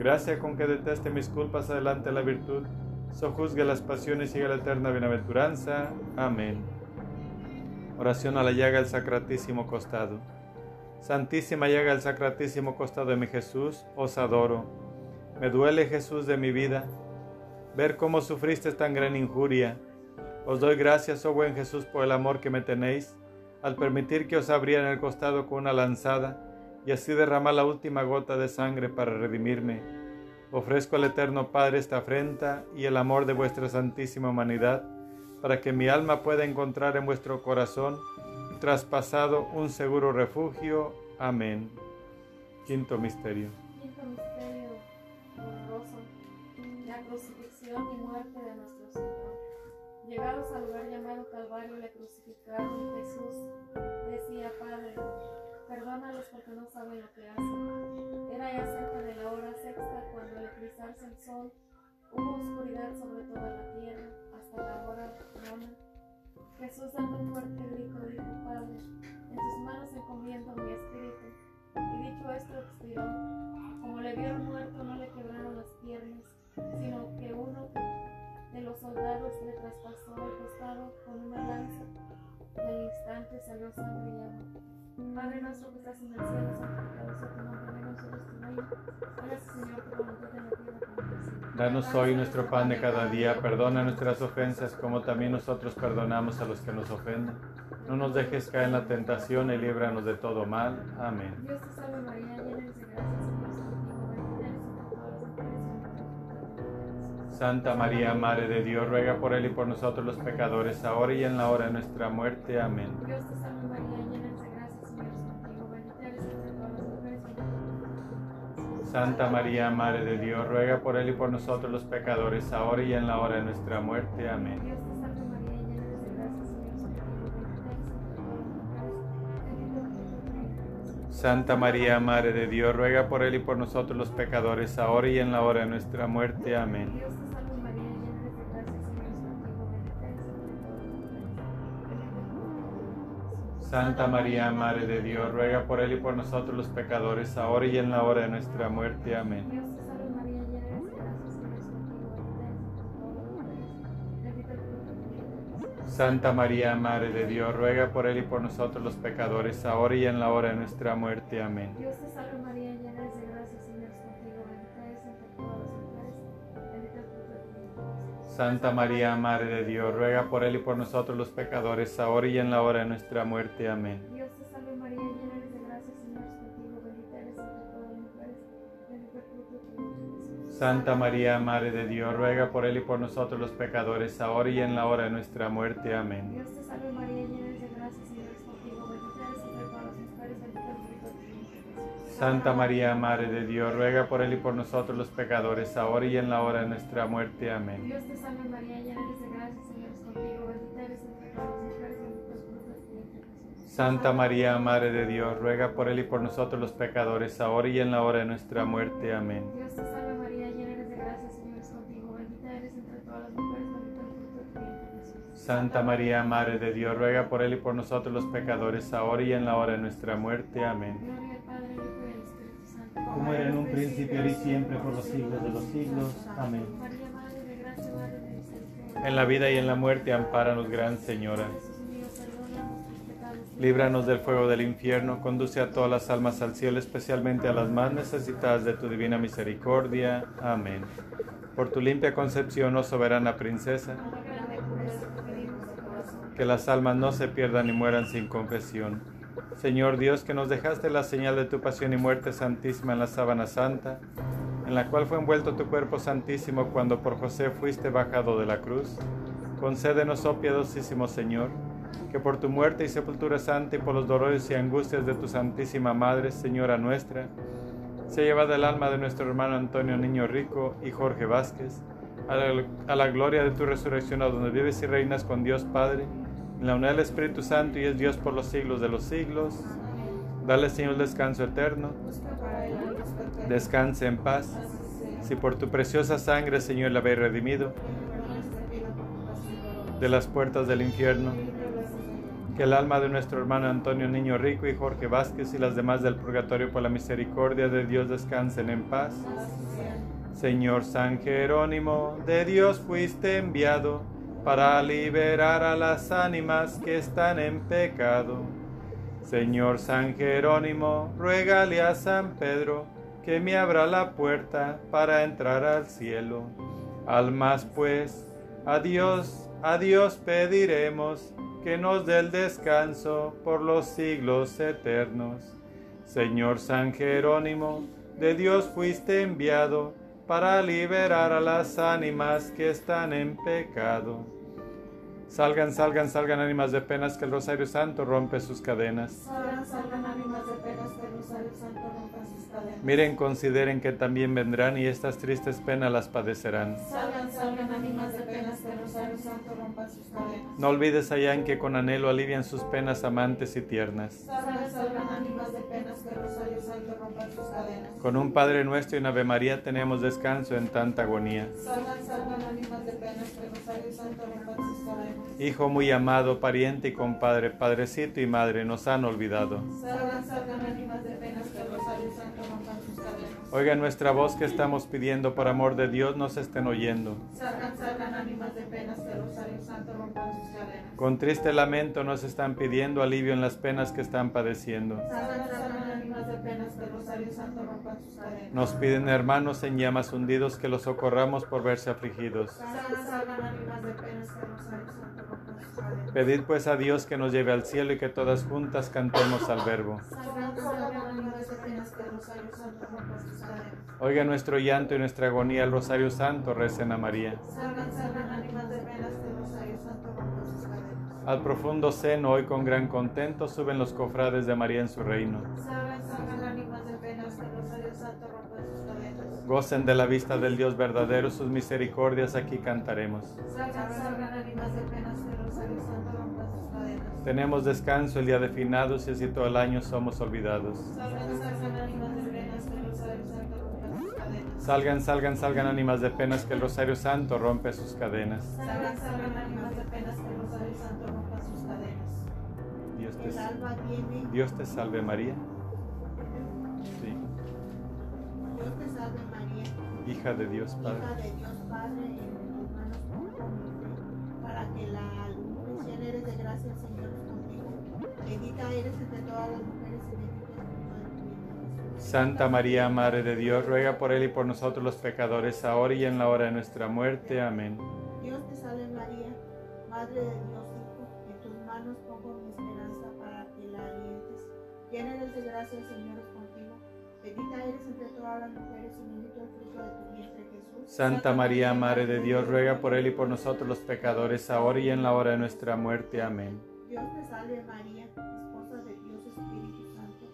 gracia con que deteste mis culpas adelante la virtud, sojuzgue las pasiones y llegue la eterna bienaventuranza. Amén. Oración a la llaga del sacratísimo costado. Santísima llaga del sacratísimo costado de mi Jesús, os adoro. Me duele Jesús de mi vida, ver cómo sufriste tan gran injuria. Os doy gracias, oh buen Jesús, por el amor que me tenéis, al permitir que os abrieran el costado con una lanzada y así derramar la última gota de sangre para redimirme. Ofrezco al Eterno Padre esta afrenta y el amor de vuestra santísima humanidad, para que mi alma pueda encontrar en vuestro corazón traspasado un seguro refugio. Amén. Quinto misterio. Quinto misterio la crucifixión y muerte de nuestro Señor. Llegados al lugar llamado Calvario, le crucificaron. Jesús decía, Padre, perdónalos porque no saben lo que hacen. Era ya cerca de la hora sexta cuando al eclipsarse el sol hubo oscuridad sobre toda la tierra hasta la hora nona. Jesús dando un fuerte grito dijo, Padre, en tus manos encomiendo mi espíritu. Y dicho esto expiró. Como le vieron muerto no le quebraron las piernas, sino que uno de los soldados le traspasó el costado con una lanza y al instante salió sangre y agua. Padre nuestro que estás en el cielo, santificado sea tu nombre, venga nosotros tu reino. Hágase Señor tu voluntad en la tierra como en el. Danos hoy nuestro pan de cada día, perdona nuestras ofensas como también nosotros perdonamos a los que nos ofenden. No nos dejes caer en la tentación y líbranos de todo mal. Amén. Dios te salve María, llena de gracia. Santa María, Madre de Dios, ruega por él y por nosotros los pecadores, ahora y en la hora de nuestra muerte. Amén. Santa María, Madre de Dios, ruega por él y por nosotros los pecadores, ahora y en la hora de nuestra muerte. Amén. Santa María, Madre de Dios, ruega por él y por nosotros los pecadores, ahora y en la hora de nuestra muerte. Amén. Santa María, Madre de Dios, ruega por él y por nosotros los pecadores, ahora y en la hora de nuestra muerte. Amén. Santa María, Madre de Dios, ruega por él y por nosotros los pecadores, ahora y en la hora de nuestra muerte. Amén. Dios te salve María, Santa María, Madre de Dios, ruega por él y por nosotros los pecadores, ahora y en la hora de nuestra muerte. Amén. Dios te salve María, llena eres de gracia, Señor es contigo, bendita eres entre todas las mujeres, bendito el fruto de tu vientre, Jesús. Santa María, Madre de Dios, ruega por él y por nosotros los pecadores, ahora y en la hora de nuestra muerte. Amén. Dios te salve María, Santa María, Madre de Dios, ruega por él y por nosotros los pecadores, ahora y en la hora de nuestra muerte. Amén. Dios te salve María, llena eres de gracia, Señor es contigo, bendita eres entre todas las mujeres, bendito el fruto de tu vientre, Jesús. Santa María, Madre de Dios, ruega por él y por nosotros los pecadores, ahora y en la hora de nuestra muerte. Amén. Dios te salve María, llena eres de gracia, Señor es contigo, bendita eres entre todas las mujeres, bendito el fruto de tu vientre, Jesús. Santa María, Madre de Dios, ruega por él y por nosotros los pecadores, ahora y en la hora de nuestra muerte. Amén. Gloria al Padre, como era en un principio, y siempre, por los siglos de los siglos. Amén. En la vida y en la muerte, ampáranos, Gran Señora. Líbranos del fuego del infierno, conduce a todas las almas al cielo, especialmente a las más necesitadas de tu divina misericordia. Amén. Por tu limpia concepción, oh soberana princesa, que las almas no se pierdan ni mueran sin confesión. Señor Dios, que nos dejaste la señal de tu pasión y muerte santísima en la sábana santa, en la cual fue envuelto tu cuerpo santísimo cuando por José fuiste bajado de la cruz, concédenos, oh piadosísimo Señor, que por tu muerte y sepultura santa y por los dolores y angustias de tu Santísima Madre, Señora nuestra, se llevada el alma de nuestro hermano Antonio Niño Rico y Jorge Vázquez, a la, a la gloria de tu resurrección, a donde vives y reinas con Dios Padre, en la unidad del Espíritu Santo y es Dios por los siglos de los siglos. Dale, Señor, descanso eterno. Descanse en paz. Si por tu preciosa sangre, Señor, la habéis redimido de las puertas del infierno, que el alma de nuestro hermano Antonio Niño Rico y Jorge Vázquez y las demás del purgatorio por la misericordia de Dios descansen en paz. Señor San Jerónimo, de Dios fuiste enviado para liberar a las ánimas que están en pecado. Señor San Jerónimo, ruégale a San Pedro que me abra la puerta para entrar al cielo. Almas pues, a Dios, a Dios pediremos que nos dé el descanso por los siglos eternos. Señor San Jerónimo, de Dios fuiste enviado para liberar a las ánimas que están en pecado. Salgan, salgan, salgan ánimas de penas que el Rosario Santo rompe sus cadenas. Salgan, salgan ánimas de penas que Miren, consideren que también vendrán y estas tristes penas las padecerán. Salgan, salgan ánimas de penas que Rosario Santo rompa sus cadenas. No olvides allá que con anhelo alivian sus penas amantes y tiernas. Salgan, salgan ánimas de penas que el Rosario Santo rompa sus cadenas. Con un Padre nuestro y una Ave María tenemos descanso en tanta agonía. Salgan, salgan ánimas de penas que Rosario Santo rompa sus cadenas. Hijo muy amado, pariente y compadre, padrecito y madre, nos han olvidado. Salgan, salgan ánimas de penas que el Oigan nuestra voz que estamos pidiendo por amor de Dios, nos estén oyendo. Salgan, salgan ánimas de penas que el Rosario Santo rompa sus cadenas. Con triste lamento nos están pidiendo alivio en las penas que están padeciendo. Salgan, salgan ánimas de penas que el Rosario Santo rompa sus cadenas. Nos piden hermanos en llamas hundidos que los socorramos por verse afligidos. Salgan, salgan ánimas de penas que el Rosario Santo rompa sus cadenas. Pedid pues a Dios que nos lleve al cielo y que todas juntas cantemos al verbo. Salgan, salgan ánimas de penas Rosario Santo cadenas. Oiga nuestro llanto y nuestra agonía, el Rosario Santo, recen a María. Salgan, salgan ánimas de penas que el Rosario Santo rompa sus cadenas. Al profundo seno, hoy con gran contento, suben los cofrades de María en su reino. Salgan, salgan ánimas de penas que el Rosario Santo rompa sus cadenas. Gocen de la vista del Dios verdadero, sus misericordias aquí cantaremos. Salgan, salgan ánimas de penas que el Rosario Santo rompa sus cadenas. Tenemos descanso el día de finados y así todo el año somos olvidados. Salgan, salgan ánimas de penas que el Rosario Santo sus cadenas. Salgan, salgan, salgan ánimas de penas que el Rosario Santo rompe sus cadenas. Salgan, salgan ánimas de penas que el Rosario Santo rompa sus cadenas. Dios te, viene, Dios te salve María. Sí, Dios te salve María, hija de Dios hija Padre. de Dios Padre, en tus manos para que la llena eres de gracia, el Señor es contigo. Bendita eres entre todas las mujeres y bendito es el fruto de tu vientre. Santa María, Madre de Dios, ruega por él y por nosotros los pecadores, ahora y en la hora de nuestra muerte. Amén. Dios te salve María, Madre de Dios Hijo, en tus manos pongo mi esperanza para que la alientes. Llena eres de gracia, el Señor es contigo. Bendita eres entre todas las mujeres y bendito el fruto de tu vientre. Santa María, Madre de Dios, ruega por él y por nosotros los pecadores, ahora y en la hora de nuestra muerte. Amén. Dios te salve María, esposa de Dios Espíritu Santo.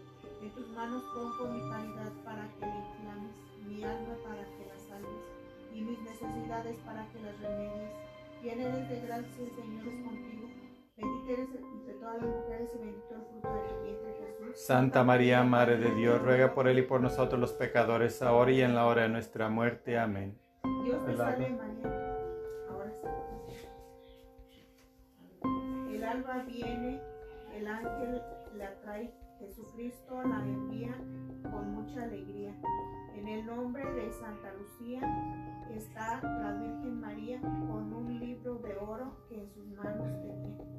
En tus manos pongo mi caridad para que la inflames, mi alma para que la salves y mis necesidades para que las remedies. Llena eres de gracia, el Señor contigo. Bendita eres entre todas las mujeres y bendito el fruto de tu vientre Jesús. Santa María, Madre de Dios, ruega por él y por nosotros los pecadores, ahora y en la hora de nuestra muerte. Amén. Dios te salve. María. Ahora sí. El alba viene, el ángel la trae, Jesucristo la envía con mucha alegría. En el nombre de Santa Lucía está la Virgen María con un libro de oro que en sus manos tenía.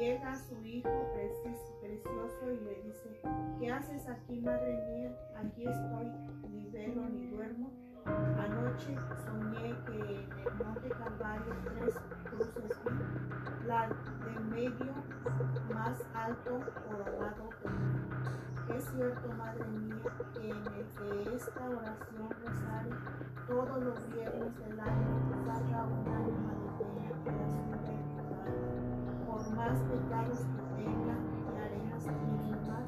Llega su hijo precioso y le dice, ¿qué haces aquí, madre mía? Aquí estoy, ni velo ni duermo. Anoche soñé que en el monte Calvario tres cruces vi, la de medio más alto coronado. Es cierto, madre mía, que en el que esta oración rosario todos los viernes del año salga un ánima de pena por más pecados que tenga en el mar.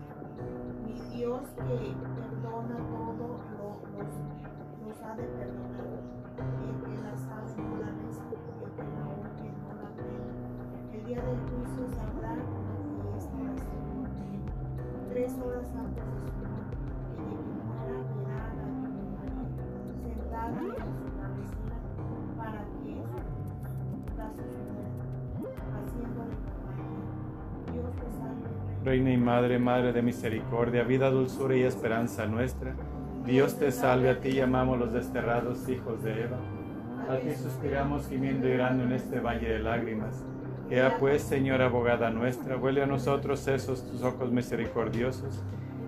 Mi Dios que perdona todo lo- los, los ha de perdonar. Que la sabe Reina y Madre, Madre de misericordia, vida, dulzura y esperanza nuestra. Dios te salve, a ti llamamos los desterrados hijos de Eva. A ti suspiramos gimiendo y llorando en este valle de lágrimas. Ea pues, Señora abogada nuestra, vuelve a nosotros esos tus ojos misericordiosos,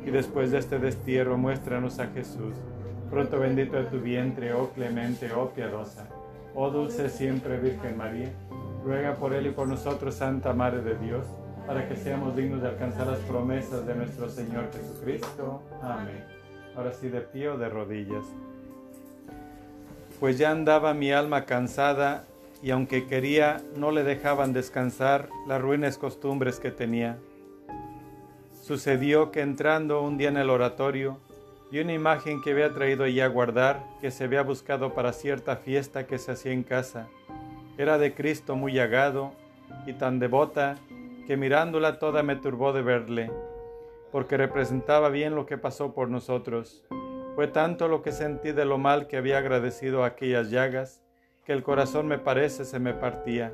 y después de este destierro muéstranos a Jesús, pronto bendito de tu vientre, oh clemente, oh piadosa, oh dulce siempre Virgen María. Ruega por él y por nosotros, Santa Madre de Dios, para que seamos dignos de alcanzar las promesas de nuestro Señor Jesucristo. Amén. Ahora sí, de pie o de rodillas. Pues ya andaba mi alma cansada y aunque quería, no le dejaban descansar las ruines costumbres que tenía. Sucedió que entrando un día en el oratorio, vi una imagen que había traído allí a guardar, que se había buscado para cierta fiesta que se hacía en casa. Era de Cristo muy llagado y tan devota que mirándola toda me turbó de verle, porque representaba bien lo que pasó por nosotros. Fue tanto lo que sentí de lo mal que había agradecido aquellas llagas, que el corazón me parece se me partía.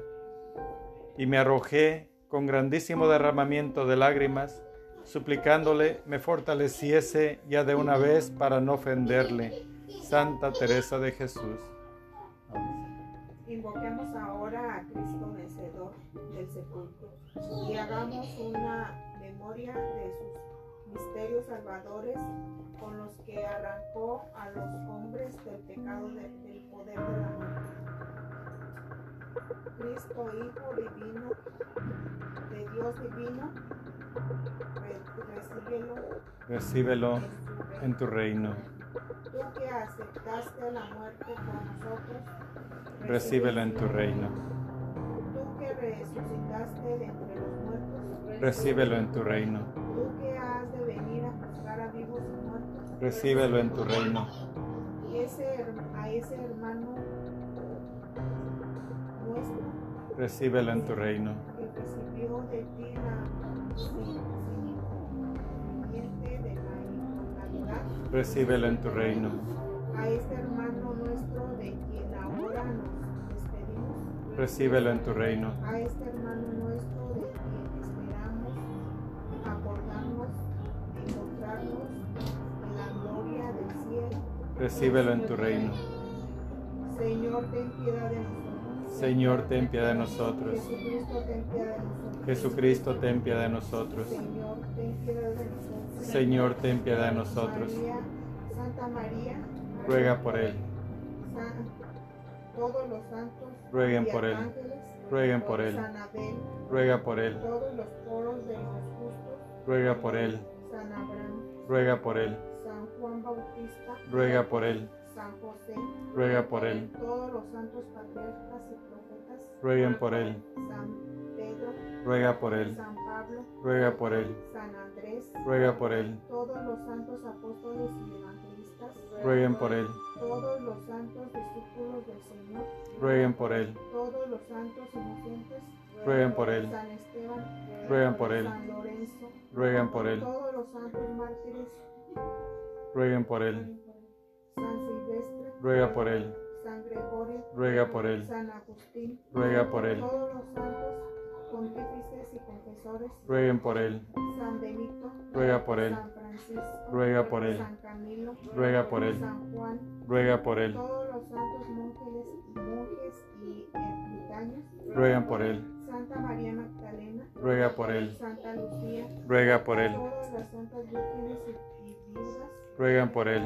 Y me arrojé con grandísimo derramamiento de lágrimas, suplicándole me fortaleciese ya de una vez para no ofenderle. Santa Teresa de Jesús. Invoquemos ahora a Cristo vencedor del sepulcro y hagamos una memoria de sus misterios salvadores con los que arrancó a los hombres del pecado de- del poder de la muerte. Cristo, Hijo divino, de Dios divino, re- recíbelo Recíbelo en su reino. en tu reino. Tú que aceptaste la muerte por nosotros, Recíbelo en tu reino. Tú que resucitaste de entre los muertos, Recíbelo en tu reino. tú que has de venir a juzgar a vivos y muertos, Recíbelo en tu reino. ese, her- a ese hermano nuestro Recíbelo en tu reino. que recibió de ti la Recíbelo en tu reino. a este hermano nuestro de quien ahora nos despedimos, Recíbelo en tu reino. a este hermano nuestro de quien esperamos acordarnos encontrarnos en la gloria del cielo. Recíbelo en tu reino. Señor, ten piedad de nosotros. Señor, ten piedad de nosotros. Jesucristo, ten piedad de nosotros. Jesucristo, ten piedad de nosotros. Señor, ten piedad de nosotros. Señor, ten piedad de nosotros. Santa María, Ruega por él. Todos los santos Rueguen por él. Rueguen por él. San Abel, Ruega por él. todos los coros de los justos, Ruega por él. San Abraham, Ruega por él. San Juan Bautista, Ruega por él. San José, Ruega por él. todos los santos patriarcas y profetas, Rueguen por él. San Pedro, Ruega por él. San Pablo, Ruega por él. San Andrés, Ruega por él. todos los santos apóstoles y evangelistas, Rueguen por él. todos los santos discípulos del Señor, Rueguen por él. todos los santos inocentes, Rueguen por él. San Esteban, Rueguen por él. San Lorenzo, Rueguen por él. todos los santos mártires, Rueguen por él. San Silvestre, Ruega por él. San Gregorio, Ruega por él. San Agustín, Ruega por él. todos los santos pontífices y confesores, Rueguen por él. San Benito, Ruega por él. San Francisco, Ruega por él. San Camilo, Ruega por él. San Juan, Ruega por él. todos los santos monjes, monjes y ermitaños, Ruegan por él. Santa María Magdalena, Ruega por él. Santa Lucía, Ruega por él. todas las santas vírgenes y, viudas, Ruegan por él.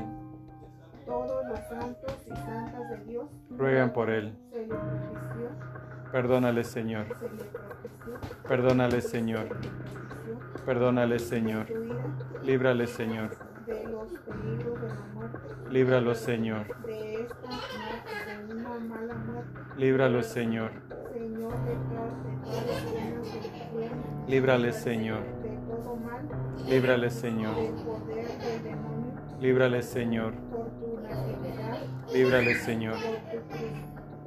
Todos los santos y santas de Dios, Ruegan por él. se le propició, Perdónale, Señor. se le propició, Perdónale, Señor. se Señor. tu ira Líbrale, Señor. de los peligros de la muerte, Líbralo, Señor. de esta ma- de una mala muerte, Líbralo, Señor. Señor de todas de todas las penas del infierno, Líbrale, Señor. de todo mal, Líbrale, Señor. Del poder del demonio, Líbrale, Señor. por tu natividad, Líbrale, Señor. por tu cruz,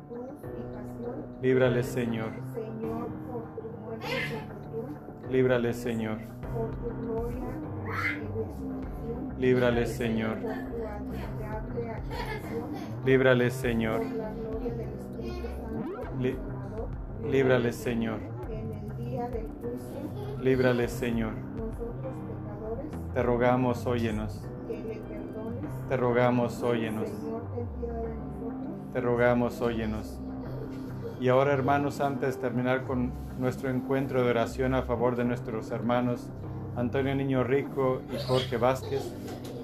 cruz y pasión, Líbrale, Señor. Señor, por tu muerte y sepultura, Líbrale, Señor. por tu gloria y resurrección, Líbrale, Señor. por tu admirable acción, Líbrale, Señor. por la gloria del Espíritu Santo, Li- Consolador, Líbrale, Señor. en el día del juicio, Líbrale, Señor. Te rogamos, óyenos. Te rogamos, óyenos. Te rogamos, óyenos. Y ahora, hermanos, antes de terminar con nuestro encuentro de oración a favor de nuestros hermanos Antonio Niño Rico y Jorge Vázquez,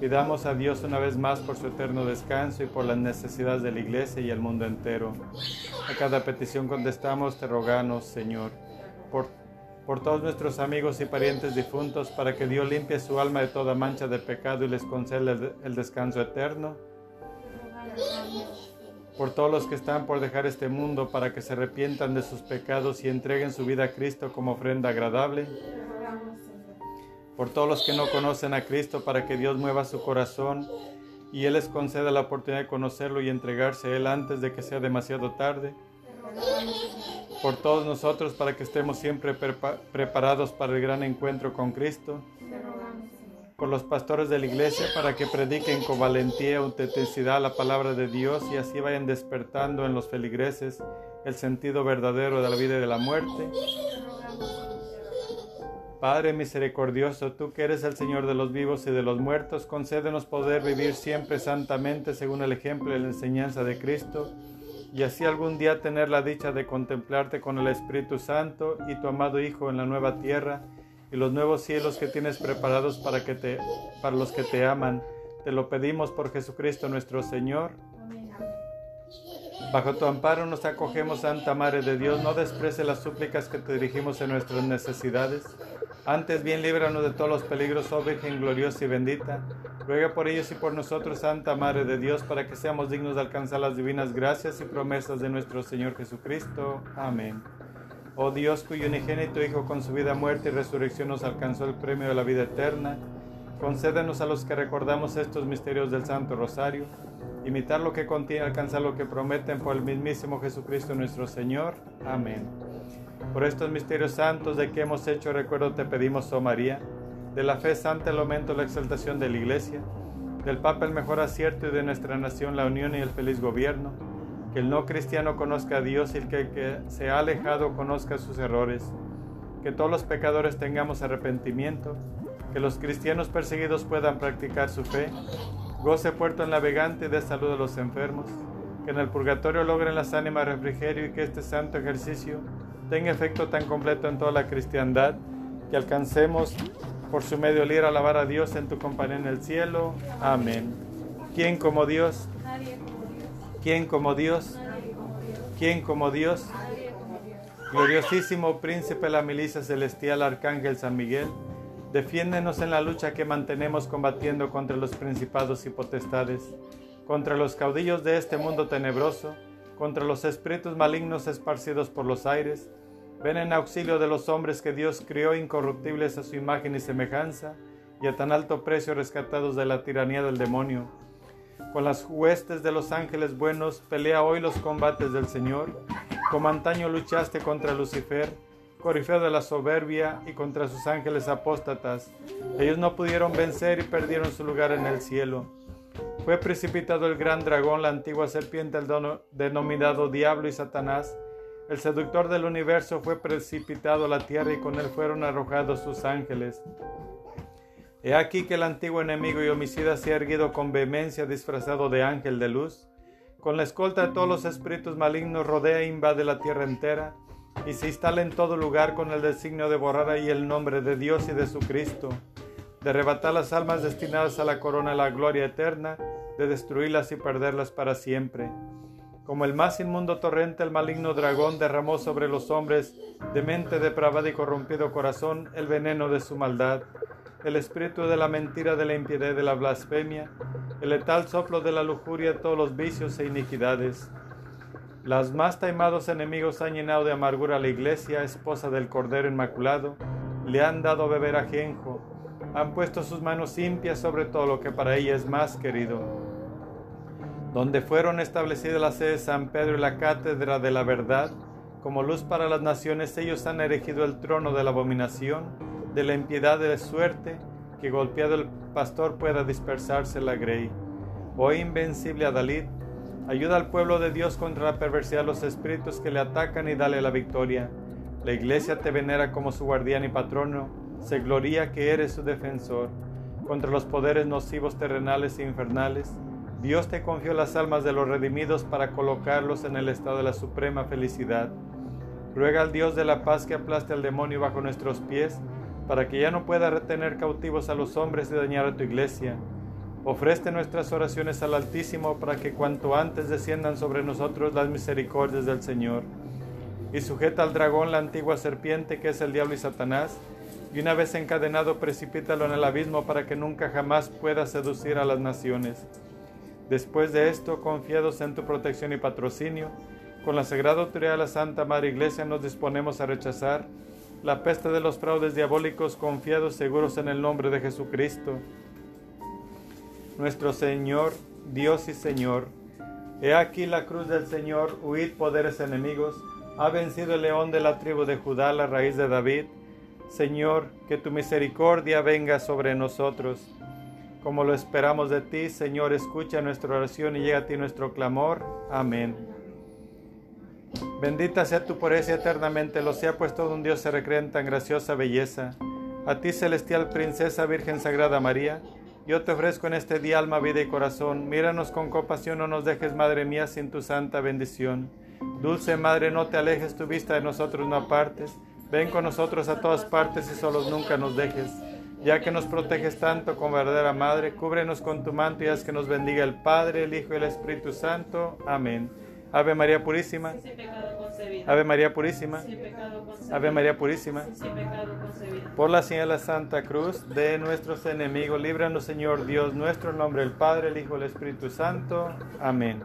pidamos a Dios una vez más por su eterno descanso y por las necesidades de la iglesia y el mundo entero. A cada petición contestamos, te rogamos, Señor, por, por todos nuestros amigos y parientes difuntos, para que Dios limpie su alma de toda mancha de pecado y les conceda el, descanso eterno por todos los que están por dejar este mundo para que se arrepientan de sus pecados y entreguen su vida a Cristo como ofrenda agradable. Por todos los que no conocen a Cristo para que Dios mueva su corazón y Él les conceda la oportunidad de conocerlo y entregarse a Él antes de que sea demasiado tarde. Por todos nosotros para que estemos siempre preparados para el gran encuentro con Cristo por los pastores de la iglesia para que prediquen con valentía y autenticidad la palabra de Dios y así vayan despertando en los feligreses el sentido verdadero de la vida y de la muerte. Padre misericordioso, tú que eres el Señor de los vivos y de los muertos, concédenos poder vivir siempre santamente según el ejemplo y la enseñanza de Cristo, y así algún día tener la dicha de contemplarte con el Espíritu Santo y tu amado Hijo en la nueva tierra y los nuevos cielos que tienes preparados para, que te, para los que te aman. Te lo pedimos por Jesucristo nuestro Señor. Bajo tu amparo nos acogemos, Santa Madre de Dios. No desprece las súplicas que te dirigimos en nuestras necesidades. Antes bien líbranos de todos los peligros, oh Virgen gloriosa y bendita. Ruega por ellos y por nosotros, Santa Madre de Dios, para que seamos dignos de alcanzar las divinas gracias y promesas de nuestro Señor Jesucristo. Amén. Oh Dios, cuyo unigénito Hijo con su vida, muerte y resurrección nos alcanzó el premio de la vida eterna, concédenos a los que recordamos estos misterios del Santo Rosario, imitar lo que contiene, alcanzar lo que prometen por el mismísimo Jesucristo nuestro Señor. Amén. Por estos misterios santos de que hemos hecho recuerdo te pedimos, oh María, de la fe santa el aumento, la exaltación de la Iglesia, del Papa el mejor acierto y de nuestra nación la unión y el feliz gobierno. Que el no cristiano conozca a Dios y el que, se ha alejado conozca sus errores, que todos los pecadores tengamos arrepentimiento, que los cristianos perseguidos puedan practicar su fe, goce puerto en navegante y de salud a los enfermos, que en el purgatorio logren las ánimas refrigerio y que este santo ejercicio tenga efecto tan completo en toda la cristiandad que alcancemos por su medio a alabar a Dios en tu compañía en el cielo. Amén. ¿Quién como Dios? ¿Quién como Dios? ¿Quién como Dios? Gloriosísimo príncipe de la milicia celestial, Arcángel San Miguel, defiéndenos en la lucha que mantenemos combatiendo contra los principados y potestades, contra los caudillos de este mundo tenebroso, contra los espíritus malignos esparcidos por los aires. Ven en auxilio de los hombres que Dios crió incorruptibles a su imagen y semejanza, y a tan alto precio rescatados de la tiranía del demonio con las huestes de los ángeles buenos, pelea hoy los combates del Señor. Como antaño luchaste contra Lucifer, corifeo de la soberbia, y contra sus ángeles apóstatas. Ellos no pudieron vencer y perdieron su lugar en el cielo. Fue precipitado el gran dragón, la antigua serpiente, el denominado Diablo y Satanás. El seductor del universo fue precipitado a la tierra y con él fueron arrojados sus ángeles. He aquí que el antiguo enemigo y homicida se ha erguido con vehemencia disfrazado de ángel de luz. Con la escolta de todos los espíritus malignos rodea e invade la tierra entera y se instala en todo lugar con el designio de borrar ahí el nombre de Dios y de su Cristo, de arrebatar las almas destinadas a la corona de la gloria eterna, de destruirlas y perderlas para siempre. Como el más inmundo torrente, el maligno dragón derramó sobre los hombres de mente depravada y corrompido corazón el veneno de su maldad el espíritu de la mentira, de la impiedad, de la blasfemia, el letal soplo de la lujuria, todos los vicios e iniquidades. Las más taimados enemigos han llenado de amargura a la iglesia, esposa del Cordero Inmaculado, le han dado a beber ajenjo, han puesto sus manos impias sobre todo lo que para ella es más querido. Donde fueron establecidas la sede de San Pedro y la cátedra de la verdad, como luz para las naciones, ellos han erigido el trono de la abominación de la impiedad de la suerte, que golpeado el pastor pueda dispersarse la grey. Oh invencible Adalid, ayuda al pueblo de Dios contra la perversidad de los espíritus que le atacan y dale la victoria. La iglesia te venera como su guardián y patrono, se gloria que eres su defensor contra los poderes nocivos terrenales e infernales. Dios te confió las almas de los redimidos para colocarlos en el estado de la suprema felicidad. Ruega al Dios de la paz que aplaste al demonio bajo nuestros pies, para que ya no pueda retener cautivos a los hombres y dañar a tu iglesia. Ofrece nuestras oraciones al Altísimo para que cuanto antes desciendan sobre nosotros las misericordias del Señor. Y sujeta al dragón la antigua serpiente que es el diablo y Satanás, y una vez encadenado precipítalo en el abismo para que nunca jamás pueda seducir a las naciones. Después de esto, confiados en tu protección y patrocinio, con la sagrada autoridad de la Santa Madre Iglesia nos disponemos a rechazar la peste de los fraudes diabólicos confiados seguros en el nombre de Jesucristo. Nuestro Señor, Dios y Señor, he aquí la cruz del Señor, huid poderes enemigos, ha vencido el león de la tribu de Judá, la raíz de David. Señor, que tu misericordia venga sobre nosotros. Como lo esperamos de ti, Señor, escucha nuestra oración y llega a ti nuestro clamor. Amén. Bendita sea tu pureza eternamente, lo sea pues todo un Dios se recree en tan graciosa belleza. A ti, celestial princesa, Virgen Sagrada María, yo te ofrezco en este día alma, vida y corazón. Míranos con compasión, no nos dejes, Madre mía, sin tu santa bendición. Dulce Madre, no te alejes tu vista de nosotros, no apartes. Ven con nosotros a todas partes y solos nunca nos dejes. Ya que nos proteges tanto como verdadera Madre, cúbrenos con tu manto y haz que nos bendiga el Padre, el Hijo y el Espíritu Santo. Amén. Ave María Purísima. Ave María Purísima. Ave María Purísima. Por la señal de la Santa Cruz de nuestros enemigos, líbranos Señor Dios nuestro, en nombre del Padre, el Hijo y el Espíritu Santo. Amén.